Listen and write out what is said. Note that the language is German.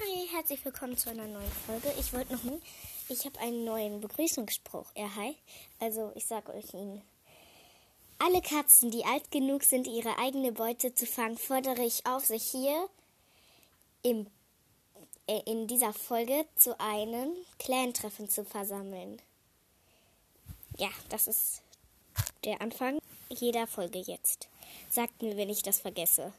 Hi, herzlich willkommen zu einer neuen Folge. Ich wollte noch nie, ich habe einen neuen Begrüßungsspruch. Er hi. Also, ich sage euch ihn. Alle Katzen, die alt genug sind, ihre eigene Beute zu fangen, fordere ich auf, sich hier im, äh, in dieser Folge zu einem Clan-Treffen zu versammeln. Ja, das ist der Anfang jeder Folge jetzt. Sagt mir, wenn ich das vergesse.